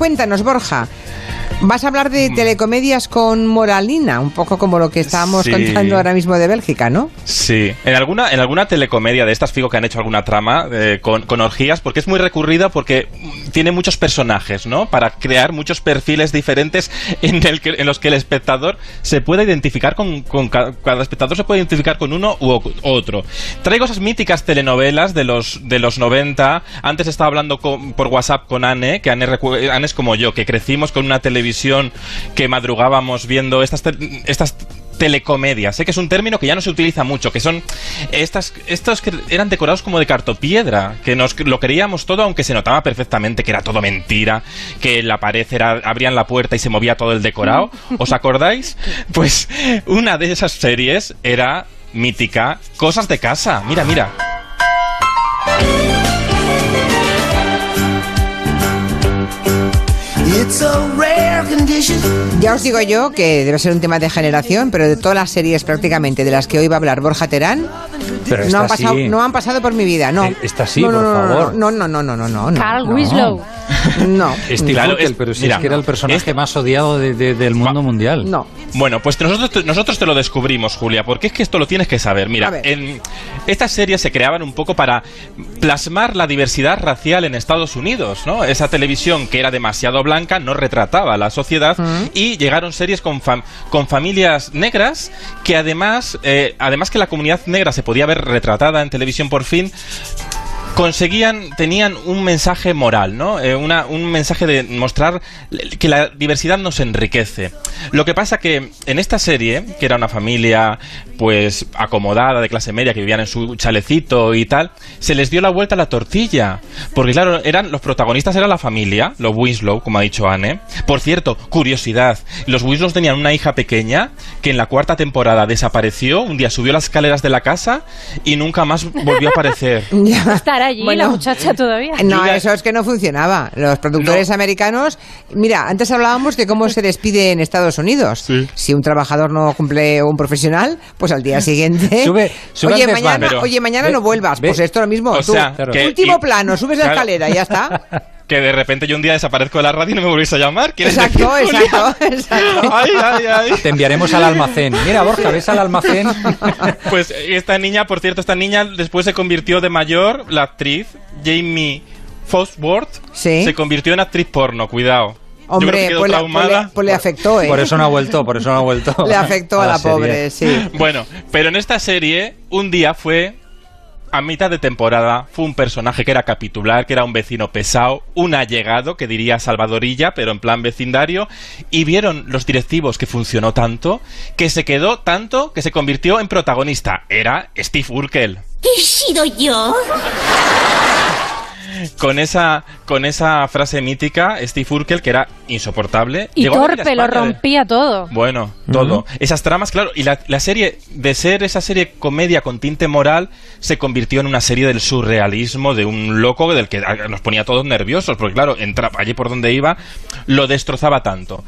cuéntanos, Borja. Vas a hablar de telecomedias con moralina, un poco como lo que estábamos Sí. contando ahora mismo de Bélgica, ¿no? Sí, en alguna, en alguna telecomedia de estas, figo que han hecho alguna trama eh, con, con orgías, porque es muy recurrida, porque mm, tiene muchos personajes, ¿no? Para crear muchos perfiles diferentes en, el que- en los que el espectador se puede identificar con, con ca- cada espectador se puede identificar con uno u otro. Traigo esas míticas telenovelas de los, de los 90. Antes estaba hablando con- por WhatsApp con Anne, que Anne, Anne es como yo, que crecimos con una televisión que madrugábamos viendo estas, te- estas telecomedias. Sé que es un término que ya no se utiliza mucho, que son estas, estos que eran decorados como de cartopiedra, que nos lo creíamos todo, aunque se notaba perfectamente que era todo mentira, que la pared era, abrían la puerta y se movía todo el decorado. ¿Os acordáis? Pues una de esas series era mítica, Cosas de casa. Mira, mira. Ya os digo yo que debe ser un tema de generación, pero de todas las series prácticamente de las que hoy va a hablar Borja Terán, Pero no han, pasado, sí. no han pasado por mi vida, no. Eh, esta sí, no, no, por no, no, favor. No, no, no, no, no, no. no, Carl no. Winslow. No. Steve Claro, Urkel, es- pero si mira, es que era el personaje este- más odiado de- de- del mundo mundial. No. Bueno, pues nosotros, te- nosotros te lo descubrimos, Julia, porque es que esto lo tienes que saber. Mira, en estas series se creaban un poco para plasmar la diversidad racial en Estados Unidos, ¿no? Esa televisión que era demasiado blanca no retrataba a la sociedad y llegaron series con, fam- con familias negras que además, eh, además que la comunidad negra se podía ver retratada en televisión por fin, conseguían, tenían un mensaje moral, ¿no? Eh, una- un mensaje de mostrar que la diversidad nos enriquece. Lo que pasa que en esta serie, que era una familia pues acomodada de clase media que vivían en su chalecito y tal, se les dio la vuelta a la tortilla, porque claro, eran los protagonistas era la familia, los Winslow, como ha dicho Anne. Por cierto, curiosidad, los Winslow tenían una hija pequeña que en la cuarta temporada desapareció, un día subió las escaleras de la casa y nunca más volvió a aparecer. Ya. Allí Bueno. la muchacha todavía. No, eso es que no funcionaba. Los productores americanos, mira, antes hablábamos de cómo se despide en Estados Unidos. Sí. Si un trabajador no cumple o un profesional, pues al día siguiente. Sube- sube oye, mañana, Pero- oye, mañana ve- no vuelvas. ve- Pues esto lo mismo. O tú. sea, que- último y- plano, subes la claro. escalera y ya está. que de repente yo un día desaparezco de la radio y no me volvéis a llamar. ¿Quieres Exacto, exacto, exacto. Ay, ay, ay. Te enviaremos al almacén. Mira, Borja, ¿ves al almacén? Pues esta niña, por cierto, esta niña después se convirtió de mayor, la actriz Jamie Fosworth, Sí. se convirtió en actriz porno, cuidado. Que Hombre, pues le, pues le- pues le afectó, ¿eh? Por eso no ha vuelto, por eso no ha vuelto. Le afectó a la, serie. pobre, sí. Bueno, pero en esta serie, un día fue, a mitad de temporada, fue un personaje que era capitular, que era un vecino pesado, un allegado, que diría Salvadorilla, pero en plan vecindario, y vieron los directivos que funcionó tanto, que se quedó tanto, que se convirtió en protagonista. Era Steve Urkel. ¿He sido yo? Con esa, con esa frase mítica, Steve Urkel, que era insoportable. Y torpe, lo rompía todo. Bueno, todo. Esas tramas, claro. Y la, la serie, de ser esa serie comedia con tinte moral, se convirtió en una serie del surrealismo, de un loco del que ah, nos ponía todos nerviosos, porque claro, entra, allí por donde iba, lo destrozaba tanto.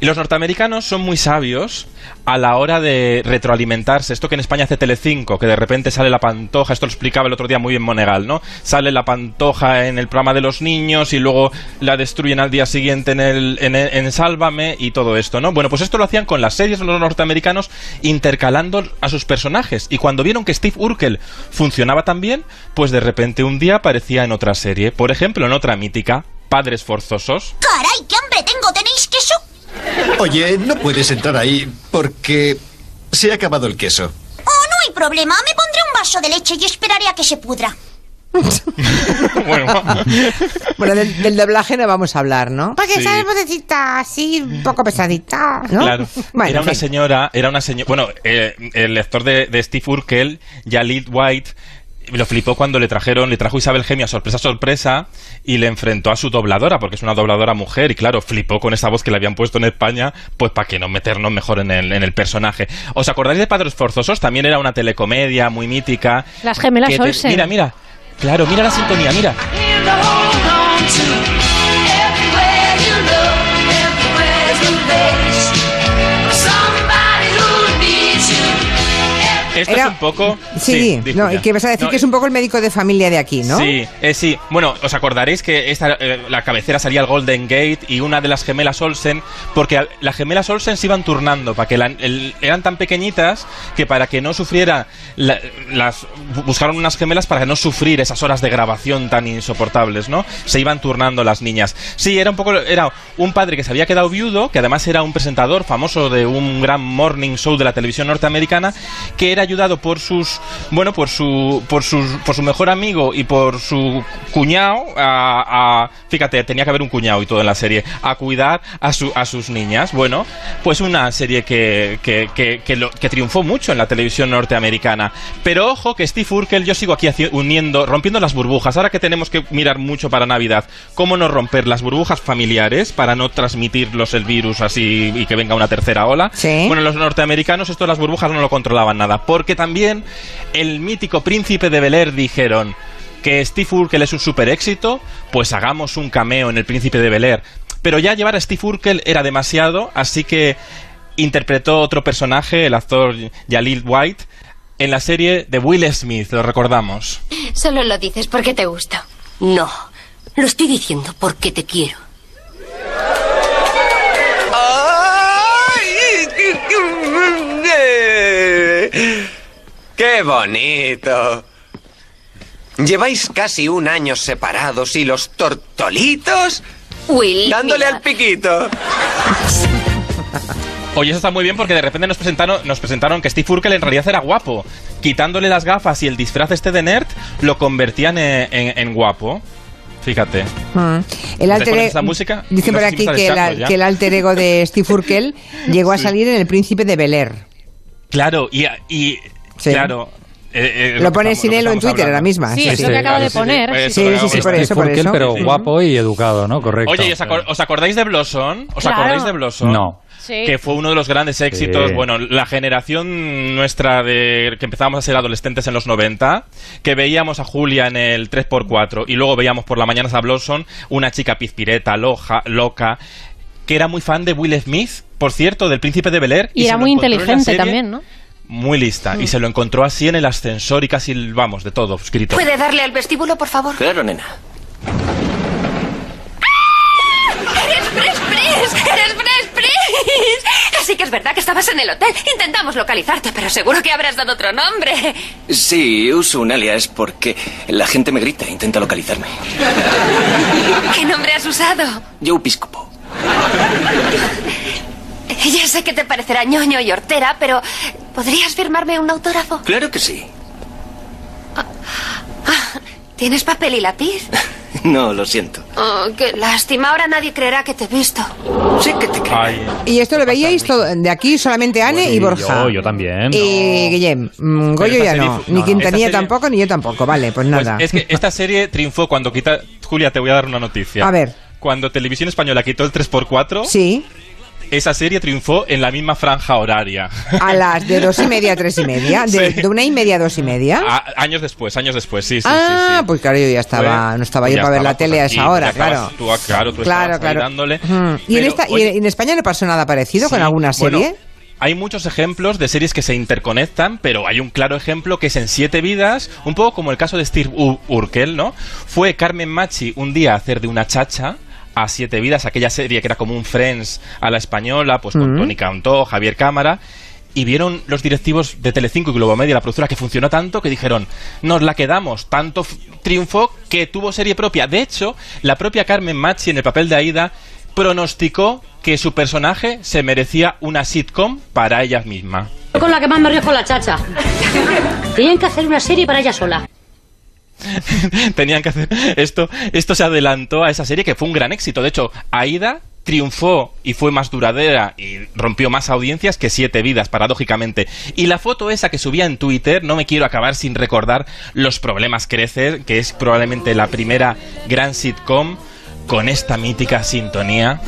Y los norteamericanos son muy sabios a la hora de retroalimentarse. Esto que en España hace Telecinco, que de repente sale la pantoja, esto lo explicaba el otro día muy bien Monegal, ¿no? Sale la pantoja en el programa de los niños y luego la destruyen al día siguiente en el, en, en Sálvame y todo esto, ¿no? Bueno, pues esto lo hacían con las series de los norteamericanos intercalando a sus personajes. Y cuando vieron que Steve Urkel funcionaba tan bien, pues de repente un día aparecía en otra serie. Por ejemplo, en otra mítica, Padres Forzosos. ¡Caray, qué hambre tengo! ¿Tenéis queso? Oye, no puedes entrar ahí porque se ha acabado el queso. Oh, no hay problema. Me pondré un vaso de leche y esperaré a que se pudra. bueno, Bueno, del, del doblaje no vamos a hablar, ¿no? Porque Sí. esa vocecita así, un poco pesadita, ¿no? Claro. Bueno, era una fin. señora, era una señora. Bueno, eh, el lector de, de Steve Urkel, Yalit White, lo flipó cuando le trajeron, le trajo Isabel Gemio a sorpresa, sorpresa, y le enfrentó a su dobladora, porque es una dobladora mujer, y claro, flipó con esa voz que le habían puesto en España, pues para que no meternos mejor en el, en el personaje. ¿Os acordáis de Padres Forzosos? También era una telecomedia muy mítica. Las gemelas que te- Olsen. Mira, mira. Claro, mira la sintonía, mira. Esto Era- es un poco... Sí, di, no, que vas a decir No, que es un poco el médico de familia de aquí, ¿no? Sí, eh, sí. Bueno, os acordaréis que esta, eh, la cabecera salía el Golden Gate y una de las gemelas Olsen, porque las gemelas Olsen se iban turnando, para que la- el- eran tan pequeñitas que para que no sufriera, la- las bu- buscaron unas gemelas para no sufrir esas horas de grabación tan insoportables, ¿no? Se iban turnando las niñas. Sí, era un poco, era un padre que se había quedado viudo, que además era un presentador famoso de un gran morning show de la televisión norteamericana, que era ayudado por sus, bueno, por su, por sus, por su mejor amigo y por su cuñado a, a- fíjate, tenía que haber un cuñado y todo en la serie, a cuidar a, su, a sus niñas. Bueno, pues una serie que, que, que, que lo- que triunfó mucho en la televisión norteamericana. Pero ojo que Steve Urkel, yo sigo aquí uniendo, rompiendo las burbujas. Ahora que tenemos que mirar mucho para Navidad, ¿cómo no romper las burbujas familiares para no transmitirlos el virus así y que venga una tercera ola? Sí. Bueno, los norteamericanos esto de las burbujas no lo controlaban nada, porque también el mítico príncipe de Bel Air dijeron que Steve Urkel es un super éxito, pues hagamos un cameo en el príncipe de Bel Air. Pero ya llevar a Steve Urkel era demasiado, así que interpretó otro personaje, el actor Jalil White, en la serie de Will Smith, lo recordamos. Solo lo dices porque te gusto. No, lo estoy diciendo porque te quiero. ¡Qué bonito! Lleváis casi un año separados y los tortolitos Will. dándole mira. al piquito. Oye, eso está muy bien porque de repente nos presentaron, nos presentaron que Steve Urkel en realidad era guapo. Quitándole las gafas y el disfraz este de nerd, lo convertían en, en- en guapo. Fíjate. Mm. El ¿Les alter e- esa música? Dice No por si aquí que el alter ego de Steve Urkel llegó a salir en El Príncipe de Bel Air. Claro, y, y Sí. claro. eh, eh, Lo pone que estamos- sin lo que él en Twitter hablando. ahora misma. Sí, Sí, es sí. lo que acaba de sí, sí, poner. sí, eso Sí, sí, acabo por eso, por eso. pero guapo y educado, ¿no? Correcto. Oye, ¿y os, acor- os acordáis de Blossom? ¿Os Claro. acordáis de Blossom? No. Sí. Que fue uno de los grandes éxitos, Sí. bueno, la generación nuestra de que empezábamos a ser adolescentes en los 90, que veíamos a Julia en el 3x4 y luego veíamos por la mañana a Blossom, una chica pizpireta, loja, loca, que era muy fan de Will Smith, por cierto, del príncipe de Bel Air. Y se era muy inteligente serie también, ¿no? Muy lista. Y se lo encontró así en el ascensor y casi, vamos, de todo, escrito. ¿Puede darle al vestíbulo, por favor? Claro, nena. ¡Eres Pres Pres! ¡Eres Pres Pres! Así que es verdad que estabas en el hotel. Intentamos localizarte, pero seguro que habrás dado otro nombre. Sí, uso un alias porque la gente me grita e intenta localizarme. ¿Qué nombre has usado? Joe Piscopo. Ya sé que te parecerá ñoño y hortera, pero ¿podrías firmarme un autógrafo? Claro que sí. ¿Tienes papel y lápiz? No, lo siento. Oh, qué lástima. Ahora nadie creerá que te he visto. Sí que te creo. Ay. Y esto lo veíais todo, de aquí solamente Anne y Borja. Yo, yo también. Y Guillem, mm, Goyo ya serie no. Ni no, Quintanilla serie- tampoco, ni yo tampoco. Vale, pues Pues nada. es que esta serie triunfó cuando quita... Julia, te voy a dar una noticia. A ver. Cuando Televisión Española quitó el 3x4, Sí, esa serie triunfó en la misma franja horaria. a las de dos y media a tres y media. De, Sí. de una y media a dos y media. A- años después, años después, sí, sí, ah, sí, sí. pues claro, yo ya estaba, Fue- no estaba yo para ver la tele a esa hora, claro. Tú, ah, claro, tú Claro, claro. dándole. ¿Y, en esta, y oye, en España no pasó nada parecido con alguna bueno, serie? hay muchos ejemplos de series que se interconectan, pero hay un claro ejemplo que es en Siete Vidas, un poco como el caso de Steve Urkel, ¿no? Fue Carmen Machi un día a hacer de una chacha a Siete Vidas, aquella serie que era como un Friends a la española, pues con Mm. Tony Cantó, Javier Cámara. Y vieron los directivos de Telecinco y Globomedia, la productora, que funcionó tanto que dijeron, nos la quedamos. Tanto triunfó que tuvo serie propia. De hecho, la propia Carmen Machi en el papel de Aida pronosticó que su personaje se merecía una sitcom para ella misma. Con la que más me río con la chacha. Tenían que hacer una serie para ella sola. Tenían que hacer esto. Esto se adelantó a esa serie que fue un gran éxito. De hecho, Aida triunfó y fue más duradera y rompió más audiencias que Siete Vidas, paradójicamente. Y la foto esa que subía en Twitter, no me quiero acabar sin recordar Los Problemas Crecer, que es probablemente la primera gran sitcom con esta mítica sintonía.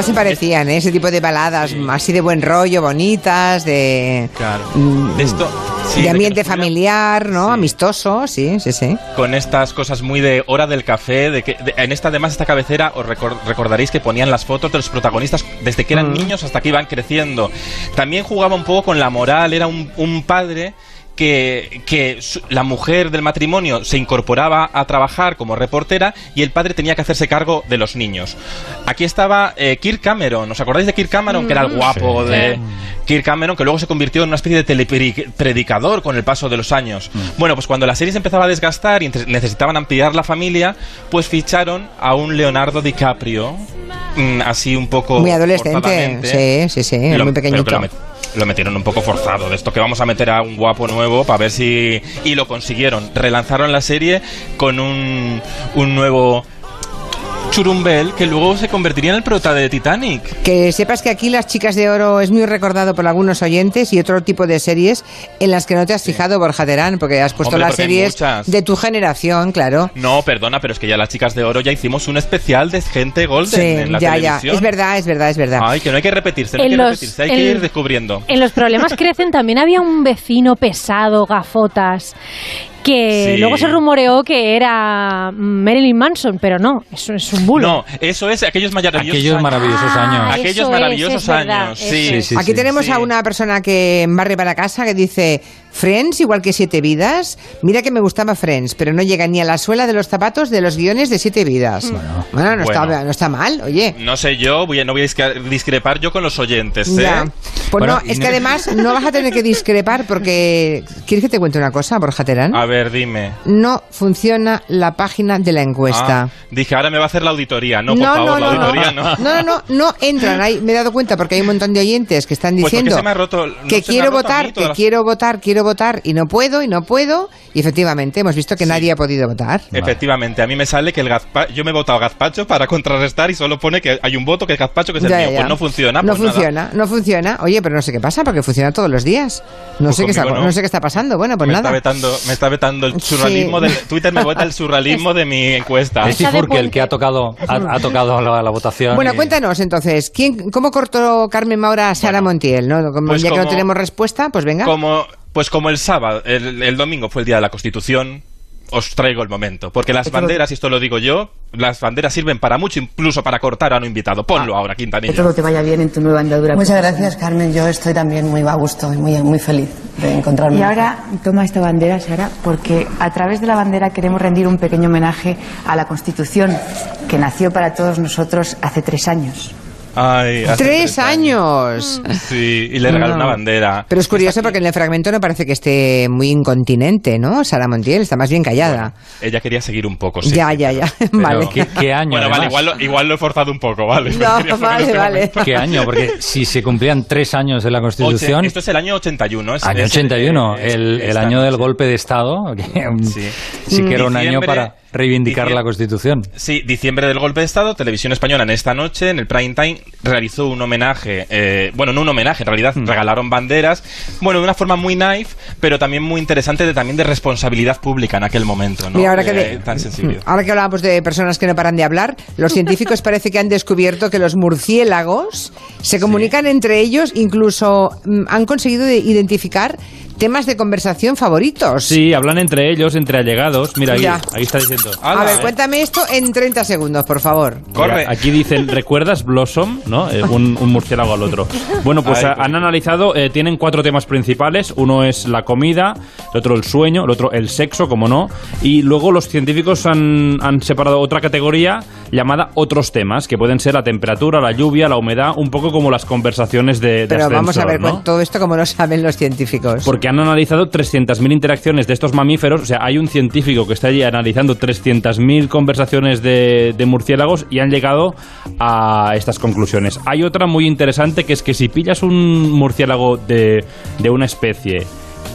Todas se parecían, ¿eh? ese tipo de baladas así de buen rollo, bonitas, de, Claro. Mm, De esto. sí, de ambiente familiar, ¿no? Sí. Amistoso, sí, sí, sí. con estas cosas muy de hora del café, de que de- en esta además esta cabecera os recor- recordaréis que ponían las fotos de los protagonistas desde que eran Mm. niños hasta que iban creciendo. También jugaba un poco con la moral, era un, un padre que, que su- la mujer del matrimonio se incorporaba a trabajar como reportera y el padre tenía que hacerse cargo de los niños. Aquí estaba eh, Kirk Cameron, ¿os acordáis de Kirk Cameron? Que era el guapo Sí. de... Kirk Cameron, que luego se convirtió en una especie de telepredicador con el paso de los años. Bueno, pues cuando la serie se empezaba a desgastar y necesitaban ampliar la familia, pues ficharon a un Leonardo DiCaprio, mm, así un poco. Muy adolescente, sí, sí, sí, Lo- muy pero pequeñito. Lo metieron un poco forzado, de esto que vamos a meter a un guapo nuevo para ver si... Y lo consiguieron. Relanzaron la serie con un, un nuevo churumbel que luego se convertiría en el prota de Titanic. Que sepas que aquí Las Chicas de Oro es muy recordado por algunos oyentes y otro tipo de series en las que no te has fijado, Borja Terán, porque has puesto Hombre, las series de tu generación, claro. No, perdona, pero es que ya las chicas de oro ya hicimos un especial de gente golden Sí, en la ya, ya. Es verdad, es verdad, es verdad. Ay, que no hay que repetirse, no hay que los- repetirse, hay en- que ir descubriendo. En los problemas crecen también había un vecino pesado, gafotas, que Sí. luego se rumoreó que era Marilyn Manson, pero no, eso es un bulo. No, eso es aquellos maravillosos Aquellos años. maravillosos Ah, años. Aquellos es, maravillosos es verdad, años, sí. Sí, Aquí tenemos sí. a una persona que barre para casa que dice Friends igual que Siete Vidas. Mira que me gustaba Friends, pero no llega ni a la suela de los zapatos de los guiones de Siete Vidas. Bueno, no, Bueno. Está, no está mal, oye. No sé yo, voy a- no voy a discrepar yo con los oyentes, ¿eh? Ya. Pues Bueno, no, es que además no vas a tener que discrepar porque... ¿Quieres que te cuente una cosa, Borja Terán? A ver, dime. No funciona la página de la encuesta. Ah, dije, ahora me va a hacer la auditoría. No, por no, favor, no, la no, auditoría no. no, no, no, no entran ahí. Me he dado cuenta porque hay un montón de oyentes que están Pues diciendo se me ha roto- no que se me ha quiero roto votar, que quiero votar, quiero votar y no puedo y no puedo. Y efectivamente hemos visto que nadie ha podido votar. Efectivamente, a mí me sale que el gazpacho, yo me he votado gazpacho para contrarrestar y solo pone que hay un voto que es gazpacho que es el Ya, mío. ya, Pues ya. no funciona. No pues nada. funciona, no funciona. Oye, pero no sé qué pasa porque funciona todos los días. No Pues sé qué está, no. no sé qué está pasando. Bueno, pues me, nada. está vetando, me está vetando el surrealismo Sí. del Twitter me vota el surrealismo de mi encuesta. Es el que ha tocado, ha, ha tocado la, la votación. Bueno, y- cuéntanos entonces, ¿quién, ¿cómo cortó Carmen Maura a Sara Bueno, Montiel? ¿no? Como, pues ya que no tenemos respuesta, pues venga. Como, pues como el sábado, el, el domingo fue el día de la Constitución, os traigo el momento. Porque las banderas, y esto lo digo yo, las banderas sirven para mucho, incluso para cortar a un invitado. Ponlo ahora, Que Quintanilla. todo te vaya bien en tu nueva andadura. Muchas gracias, Carmen. Yo estoy también muy a gusto y muy, muy feliz de encontrarme. Y ahora toma esta bandera, Sara, porque a través de la bandera queremos rendir un pequeño homenaje a la Constitución que nació para todos nosotros hace tres años. Ay, hace Tres años. Sí, y le regaló No. una bandera. Pero es curioso porque en el fragmento no parece que esté muy incontinente, ¿no? Sara Montiel está más bien callada. Ella quería seguir un poco, sí. ya, ya, ya. Pero vale. ¿qué, qué año? Bueno, vale, igual lo, igual lo he forzado un poco, vale. No, vale, este vale. momento. ¿Qué año? Porque si se cumplían tres años de la Constitución... Oche- Esto es el año 81. Es, Año es- 81, es- el, el esta año del golpe de Estado, que Sí. sí que era un año para reivindicar la Constitución. Sí, diciembre del golpe de Estado, Televisión Española en esta noche, en el prime time, realizó un homenaje, eh, bueno, no un homenaje, en realidad Mm. regalaron banderas, bueno, de una forma muy naif, pero también muy interesante, de, también de responsabilidad pública en aquel momento, ¿no? Mira, ahora que, Eh, de- tan sensible. ahora que hablábamos de personas que no paran de hablar, los científicos parece que han descubierto que los murciélagos se comunican entre ellos, incluso mm, han conseguido de- identificar temas de conversación favoritos. Sí, hablan entre ellos, entre allegados. Mira, ahí, ahí está diciendo. A ver, cuéntame esto en 30 segundos, por favor. Mira, aquí dicen, ¿recuerdas Blossom? ¿No? Eh, un, un murciélago al otro. Bueno, pues Ay, a- han analizado, eh, tienen cuatro temas principales. Uno es la comida, el otro el sueño, el otro el sexo, como no. Y luego los científicos han, han separado otra categoría llamada otros temas, que pueden ser la temperatura, la lluvia, la humedad, un poco como las conversaciones de, de Pero vamos a ver ¿no? todo esto como lo saben los científicos. Porque han analizado 300.000 interacciones de estos mamíferos. O sea, hay un científico que está allí analizando 300.000 conversaciones de, de murciélagos y han llegado a estas conclusiones. Hay otra muy interesante que es que si pillas un murciélago de, de una especie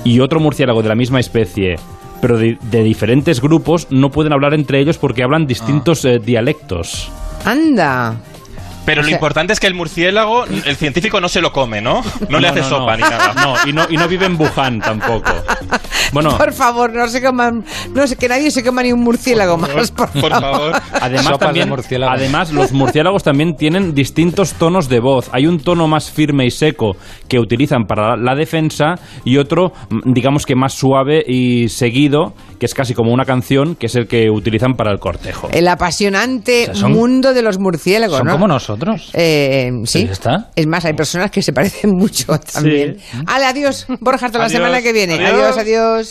y otro murciélago de la misma especie, pero de, de diferentes grupos, no pueden hablar entre ellos porque hablan distintos eh, dialectos. Anda. Pero O lo sea- importante es que el murciélago, el científico no se lo come, ¿no? No, le hace no, sopa no. ni nada. No, y no, y no vive en Wuhan tampoco. Bueno, Por favor, no se coman, no sé, que nadie se coma ni un murciélago más, por, Por favor. Además, Sopas de también, murciélago. además, los murciélagos también tienen distintos tonos de voz. Hay un tono más firme y seco que utilizan para la defensa y otro, mm, digamos que más suave y seguido, que es casi como una canción, que es el que utilizan para el cortejo. El apasionante O sea, son- mundo de los murciélagos, Son ¿no? como nosotros. Eh, sí. Pues ya está. Es más, hay personas que se parecen mucho también. Ale, adiós. Borja, hasta la semana que viene. Adiós. adiós. adiós.